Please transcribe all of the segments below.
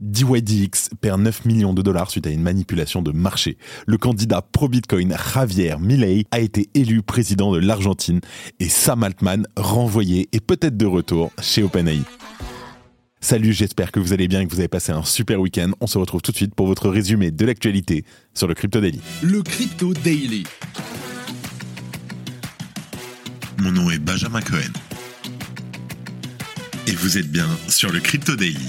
DYDX perd 9 millions de dollars suite à une manipulation de marché. Le candidat pro-Bitcoin Javier Milei a été élu président de l'Argentine et Sam Altman renvoyé et peut-être de retour chez OpenAI. Salut, j'espère que vous allez bien et que vous avez passé un super week-end. On se retrouve tout de suite pour votre résumé de l'actualité sur le Crypto Daily. Le Crypto Daily. Mon nom est Benjamin Cohen. Et vous êtes bien sur le Crypto Daily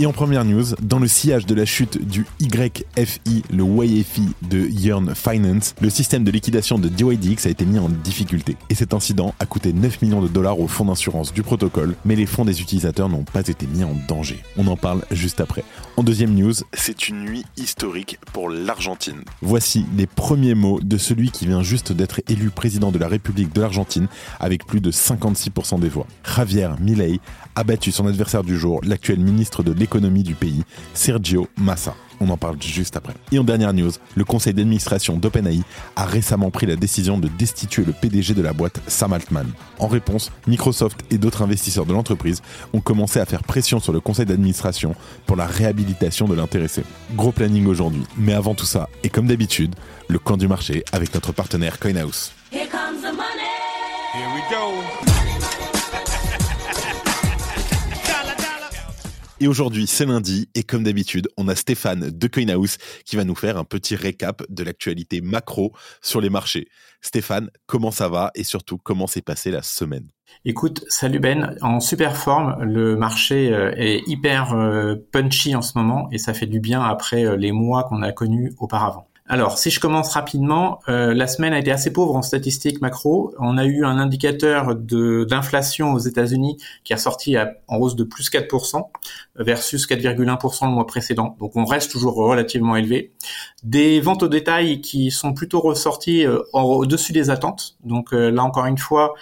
Et en première news, dans le sillage de la chute du YFI, le YFI de Yearn Finance, le système de liquidation de DYDX a été mis en difficulté. Et cet incident a coûté 9 millions de dollars au fonds d'assurance du protocole, mais les fonds des utilisateurs n'ont pas été mis en danger. On en parle juste après. En deuxième news, c'est une nuit historique pour l'Argentine. Voici les premiers mots de celui qui vient juste d'être élu président de la République de l'Argentine avec plus de 56% des voix. Javier Milei a battu son adversaire du jour, l'actuel ministre de l'économie du pays, Sergio Massa. On en parle juste après. Et en dernière news, le conseil d'administration d'OpenAI a récemment pris la décision de destituer le PDG de la boîte, Sam Altman. En réponse, Microsoft et d'autres investisseurs de l'entreprise ont commencé à faire pression sur le conseil d'administration pour la réhabilitation de l'intéressé. Gros planning aujourd'hui. Mais avant tout ça, et comme d'habitude, le camp du marché avec notre partenaire CoinHouse. Here comes the money. Here we go. Et aujourd'hui, c'est lundi, et comme d'habitude, on a Stéphane de Coinhouse qui va nous faire un petit récap de l'actualité macro sur les marchés. Stéphane, comment ça va et surtout comment s'est passée la semaine? Écoute, salut Ben, en super forme, le marché euh, est hyper euh, punchy en ce moment et ça fait du bien après euh, les mois qu'on a connus auparavant. Alors, si je commence rapidement, euh, la semaine a été assez pauvre en statistiques macro. On a eu un indicateur d'inflation aux États-Unis qui est sorti en hausse de plus 4% versus 4,1% le mois précédent. Donc, on reste toujours relativement élevé. Des ventes au détail qui sont plutôt ressorties euh, au-dessus des attentes. Donc, euh, là encore une fois,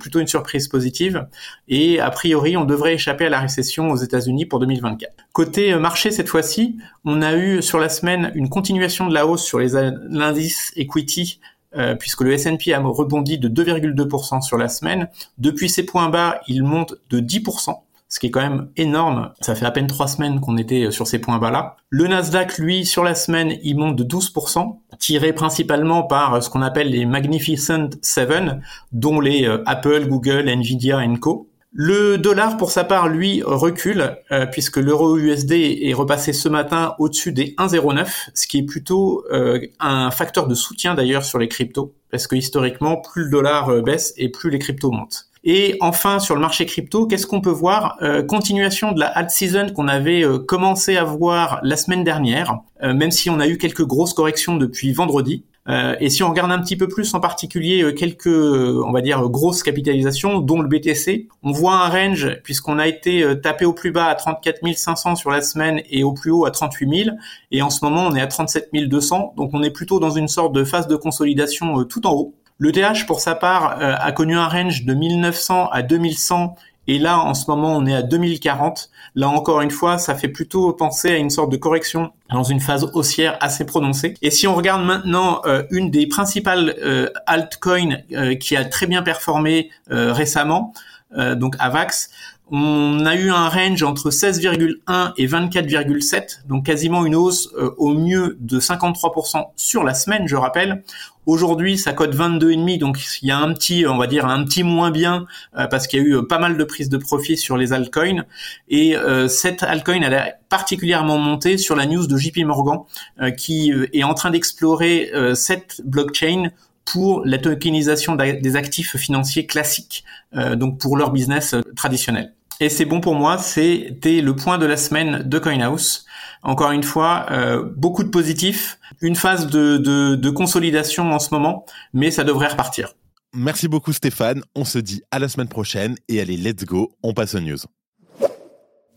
plutôt une surprise positive. Et a priori, on devrait échapper à la récession aux États-Unis pour 2024. Côté marché cette fois-ci, on a eu sur la semaine une continuation de la hausse sur l'indice equity euh, puisque le S&P a rebondi de 2,2% sur la semaine. Depuis ses points bas, il monte de 10%, ce qui est quand même énorme. Ça fait à peine trois semaines qu'on était sur ces points bas-là. Le Nasdaq, lui, sur la semaine, il monte de 12%, tiré principalement par ce qu'on appelle les Magnificent Seven, dont les euh, Apple, Google, Nvidia et Co. Le dollar, pour sa part, lui, recule, euh, puisque l'euro USD est repassé ce matin au-dessus des 1,09, ce qui est plutôt euh, un facteur de soutien d'ailleurs sur les cryptos, parce que historiquement, plus le dollar euh, baisse et plus les cryptos montent. Et enfin, sur le marché crypto, qu'est-ce qu'on peut voir? Continuation de la alt season qu'on avait commencé à voir la semaine dernière, même si on a eu quelques grosses corrections depuis vendredi. Euh, et si on regarde un petit peu plus en particulier euh, quelques, on va dire, grosses capitalisations, dont le BTC, on voit un range puisqu'on a été euh, tapé au plus bas à 34 500 sur la semaine et au plus haut à 38 000. Et en ce moment, on est à 37 200. Donc on est plutôt dans une sorte de phase de consolidation tout en haut. Le TH, pour sa part, a connu un range de 1900 à 2100 et là, en ce moment, on est à 2040. Là, encore une fois, ça fait plutôt penser à une sorte de correction dans une phase haussière assez prononcée. Et si on regarde maintenant euh, une des principales euh, altcoins euh, qui a très bien performé récemment, donc Avax, on a eu un range entre 16,1 et 24,7, donc quasiment une hausse euh, au mieux de 53% sur la semaine, je rappelle. Aujourd'hui, ça cote 22,5, donc il y a un petit, on va dire un petit moins bien euh, parce qu'il y a eu euh, pas mal de prises de profit sur les altcoins. Et cette altcoin, elle a particulièrement monté sur la news de JP Morgan qui est en train d'explorer cette blockchain pour la tokenisation des actifs financiers classiques, donc pour leur business traditionnel. Et c'est bon pour moi, c'était le point de la semaine de CoinHouse. Encore une fois, euh, beaucoup de positifs, une phase de, de, consolidation en ce moment, mais ça devrait repartir. Merci beaucoup Stéphane, on se dit à la semaine prochaine et allez, let's go, on passe aux news.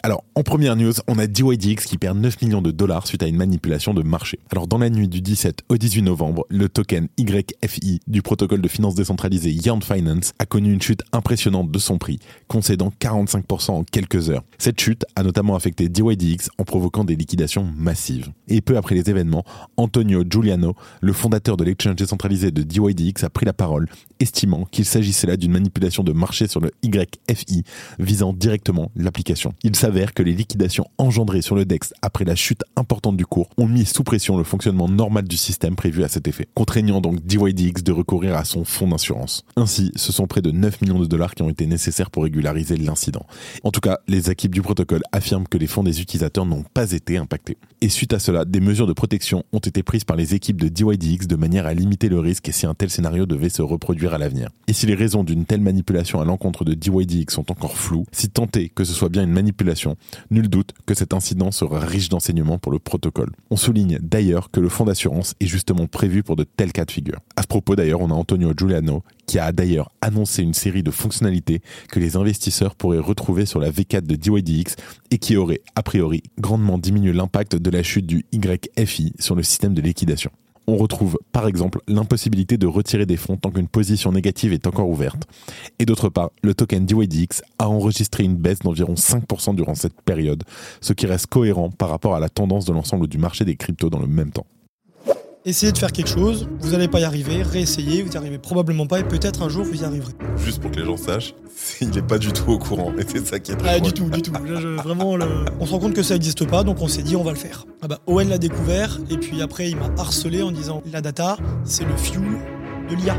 Alors, en première news, on a DYDX qui perd 9 millions de dollars suite à une manipulation de marché. Alors, dans la nuit du 17 au 18 novembre, le token YFI du protocole de finance décentralisé Yarn Finance a connu une chute impressionnante de son prix, concédant 45% en quelques heures. Cette chute a notamment affecté DYDX en provoquant des liquidations massives. Et peu après les événements, Antonio Giuliano, le fondateur de l'exchange décentralisé de DYDX, a pris la parole, estimant qu'il s'agissait là d'une manipulation de marché sur le YFI visant directement l'application. Il s'avère que les liquidations engendrées sur le DEX après la chute importante du cours ont mis sous pression le fonctionnement normal du système prévu à cet effet, contraignant donc DYDX de recourir à son fonds d'assurance. Ainsi, ce sont près de 9 millions de dollars qui ont été nécessaires pour régulariser l'incident. En tout cas, les équipes du protocole affirment que les fonds des utilisateurs n'ont pas été impactés. Et suite à cela, des mesures de protection ont été prises par les équipes de DYDX de manière à limiter le risque si un tel scénario devait se reproduire à l'avenir. Et si les raisons d'une telle manipulation à l'encontre de DYDX sont encore floues, si tant est que ce soit bien une manipulation, nul doute que cet incident sera riche d'enseignements pour le protocole. On souligne d'ailleurs que le fonds d'assurance est justement prévu pour de tels cas de figure. À ce propos d'ailleurs, on a Antonio Giuliano qui a d'ailleurs annoncé une série de fonctionnalités que les investisseurs pourraient retrouver sur la V4 de DYDX et qui auraient a priori grandement diminué l'impact de la chute du YFI sur le système de liquidation on retrouve par exemple l'impossibilité de retirer des fonds tant qu'une position négative est encore ouverte. Et d'autre part, le token DYDX a enregistré une baisse d'environ 5% durant cette période, ce qui reste cohérent par rapport à la tendance de l'ensemble du marché des cryptos dans le même temps essayez de faire quelque chose, vous n'allez pas y arriver, réessayez, vous n'y arrivez probablement pas et peut-être un jour vous y arriverez. Juste pour que les gens sachent, il n'est pas du tout au courant et c'est ça qui est très ah, Du tout, du tout. vraiment, on se rend compte que ça n'existe pas donc on s'est dit on va le faire. Ah bah, Owen l'a découvert et puis après il m'a harcelé en disant la data c'est le fuel de l'IA.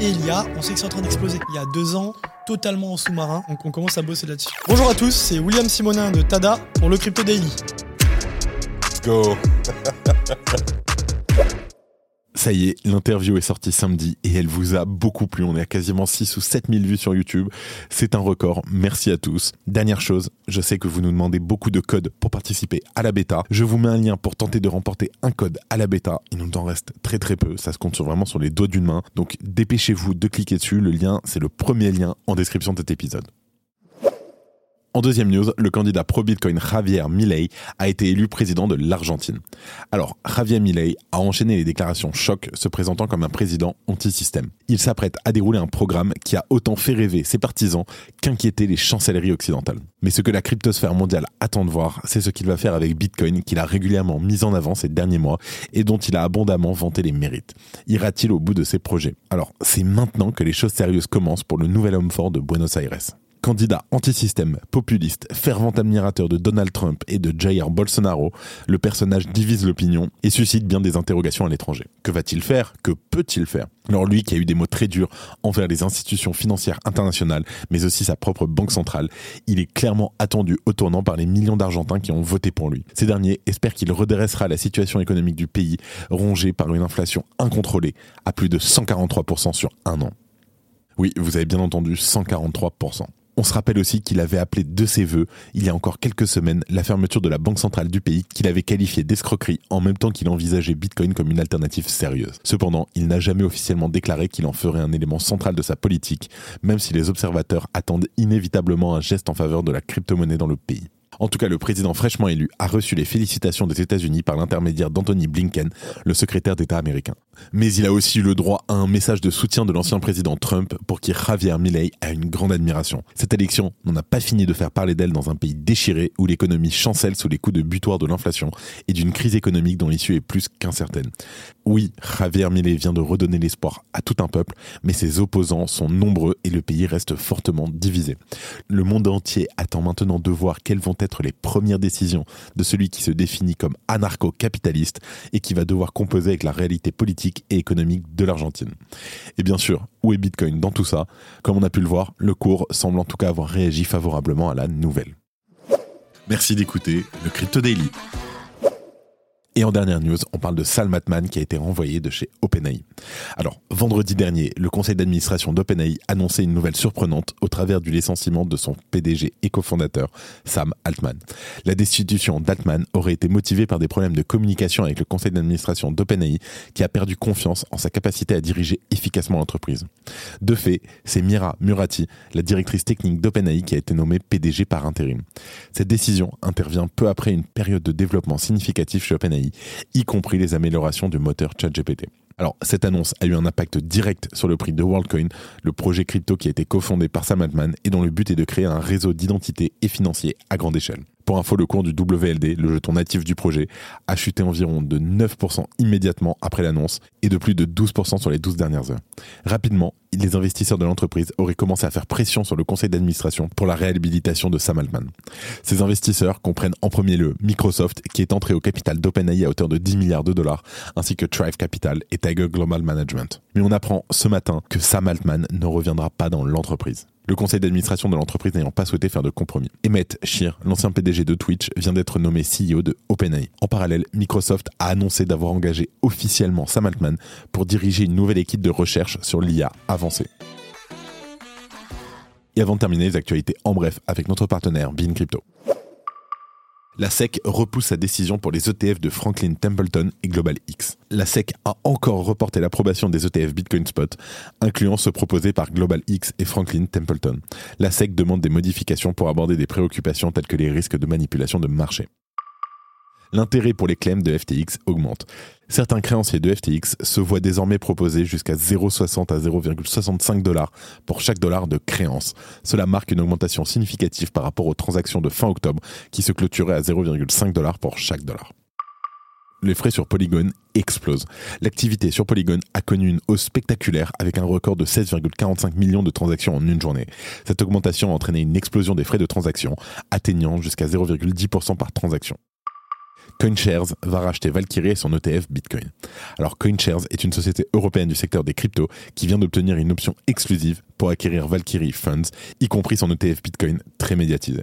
Et l'IA, on sait que c'est en train d'exploser. Il y a deux ans, totalement en sous-marin, donc on commence à bosser là-dessus. Bonjour à tous, c'est William Simonin de Tada pour le Crypto Daily. Let's go Ça y est, l'interview est sortie samedi et elle vous a beaucoup plu. On est à quasiment 6 ou 7 000 vues sur YouTube. C'est un record. Merci à tous. Dernière chose, je sais que vous nous demandez beaucoup de codes pour participer à la bêta. Je vous mets un lien pour tenter de remporter un code à la bêta. Il nous en reste très très peu. Ça se compte vraiment sur les doigts d'une main. Donc dépêchez-vous de cliquer dessus. Le lien, c'est le premier lien en description de cet épisode. En deuxième news, le candidat pro-Bitcoin Javier Milei a été élu président de l'Argentine. Alors, Javier Milei a enchaîné les déclarations choc se présentant comme un président anti-système. Il s'apprête à dérouler un programme qui a autant fait rêver ses partisans qu'inquiéter les chancelleries occidentales. Mais ce que la cryptosphère mondiale attend de voir, c'est ce qu'il va faire avec Bitcoin qu'il a régulièrement mis en avant ces derniers mois et dont il a abondamment vanté les mérites. Ira-t-il au bout de ses projets? Alors, c'est maintenant que les choses sérieuses commencent pour le nouvel homme fort de Buenos Aires. Candidat anti-système, populiste, fervent admirateur de Donald Trump et de Jair Bolsonaro, le personnage divise l'opinion et suscite bien des interrogations à l'étranger. Que va-t-il faire? Que peut-il faire? Alors lui qui a eu des mots très durs envers les institutions financières internationales, mais aussi sa propre banque centrale, il est clairement attendu au tournant par les millions d'Argentins qui ont voté pour lui. Ces derniers espèrent qu'il redressera la situation économique du pays, rongée par une inflation incontrôlée à plus de 143% sur un an. Oui, vous avez bien entendu, 143%. On se rappelle aussi qu'il avait appelé de ses voeux, il y a encore quelques semaines, la fermeture de la banque centrale du pays qu'il avait qualifiée d'escroquerie en même temps qu'il envisageait Bitcoin comme une alternative sérieuse. Cependant, il n'a jamais officiellement déclaré qu'il en ferait un élément central de sa politique, même si les observateurs attendent inévitablement un geste en faveur de la crypto-monnaie dans le pays. En tout cas, le président fraîchement élu a reçu les félicitations des États-Unis par l'intermédiaire d'Anthony Blinken, le secrétaire d'État américain. Mais il a aussi eu le droit à un message de soutien de l'ancien président Trump pour qui Javier Milei a une grande admiration. Cette élection n'en a pas fini de faire parler d'elle dans un pays déchiré où l'économie chancelle sous les coups de butoir de l'inflation et d'une crise économique dont l'issue est plus qu'incertaine. Oui, Javier Milei vient de redonner l'espoir à tout un peuple, mais ses opposants sont nombreux et le pays reste fortement divisé. Le monde entier attend maintenant de voir quelles vont être les premières décisions de celui qui se définit comme anarcho-capitaliste et qui va devoir composer avec la réalité politique et économique de l'Argentine. Et bien sûr, où est Bitcoin dans tout ça? Comme on a pu le voir, le cours semble en tout cas avoir réagi favorablement à la nouvelle. Merci d'écouter le Crypto Daily. Et en dernière news, on parle de Sal Matman qui a été renvoyé de chez OpenAI. Alors, vendredi dernier, le conseil d'administration d'OpenAI annonçait une nouvelle surprenante au travers du licenciement de son PDG et cofondateur, Sam Altman. La destitution d'Altman aurait été motivée par des problèmes de communication avec le conseil d'administration d'OpenAI qui a perdu confiance en sa capacité à diriger efficacement l'entreprise. De fait, c'est Mira Murati, la directrice technique d'OpenAI, qui a été nommée PDG par intérim. Cette décision intervient peu après une période de développement significatif chez OpenAI y compris les améliorations du moteur ChatGPT. Alors, cette annonce a eu un impact direct sur le prix de WorldCoin, le projet crypto qui a été cofondé par Sam Altman et dont le but est de créer un réseau d'identité et financier à grande échelle. Pour info, le cours du WLD, le jeton natif du projet, a chuté environ de 9% immédiatement après l'annonce et de plus de 12% sur les 12 dernières heures. Rapidement, les investisseurs de l'entreprise auraient commencé à faire pression sur le conseil d'administration pour la réhabilitation de Sam Altman. Ces investisseurs comprennent en premier lieu Microsoft qui est entré au capital d'OpenAI à hauteur de 10 milliards de dollars, ainsi que Thrive Capital et Tiger Global Management. Mais on apprend ce matin que Sam Altman ne reviendra pas dans l'entreprise le conseil d'administration de l'entreprise n'ayant pas souhaité faire de compromis. Emmett Shear, l'ancien PDG de Twitch, vient d'être nommé CEO de OpenAI. En parallèle, Microsoft a annoncé d'avoir engagé officiellement Sam Altman pour diriger une nouvelle équipe de recherche sur l'IA avancée. Et avant de terminer les actualités en bref avec notre partenaire Bean Crypto. La SEC repousse sa décision pour les ETF de Franklin Templeton et Global X. La SEC a encore reporté l'approbation des ETF Bitcoin Spot, incluant ceux proposés par Global X et Franklin Templeton. La SEC demande des modifications pour aborder des préoccupations telles que les risques de manipulation de marché l'intérêt pour les claims de FTX augmente. Certains créanciers de FTX se voient désormais proposer jusqu'à 0,60 à 0,65 dollars pour chaque dollar de créance. Cela marque une augmentation significative par rapport aux transactions de fin octobre qui se clôturaient à 0,5 dollars pour chaque dollar les frais sur Polygon explosent. L'activité sur Polygon a connu une hausse spectaculaire avec un record de 16,45 millions de transactions en une journée. Cette augmentation a entraîné une explosion des frais de transaction, atteignant jusqu'à 0,10% par transaction. CoinShares va racheter Valkyrie et son ETF Bitcoin. Alors CoinShares est une société européenne du secteur des cryptos qui vient d'obtenir une option exclusive pour acquérir Valkyrie Funds, y compris son ETF Bitcoin très médiatisé.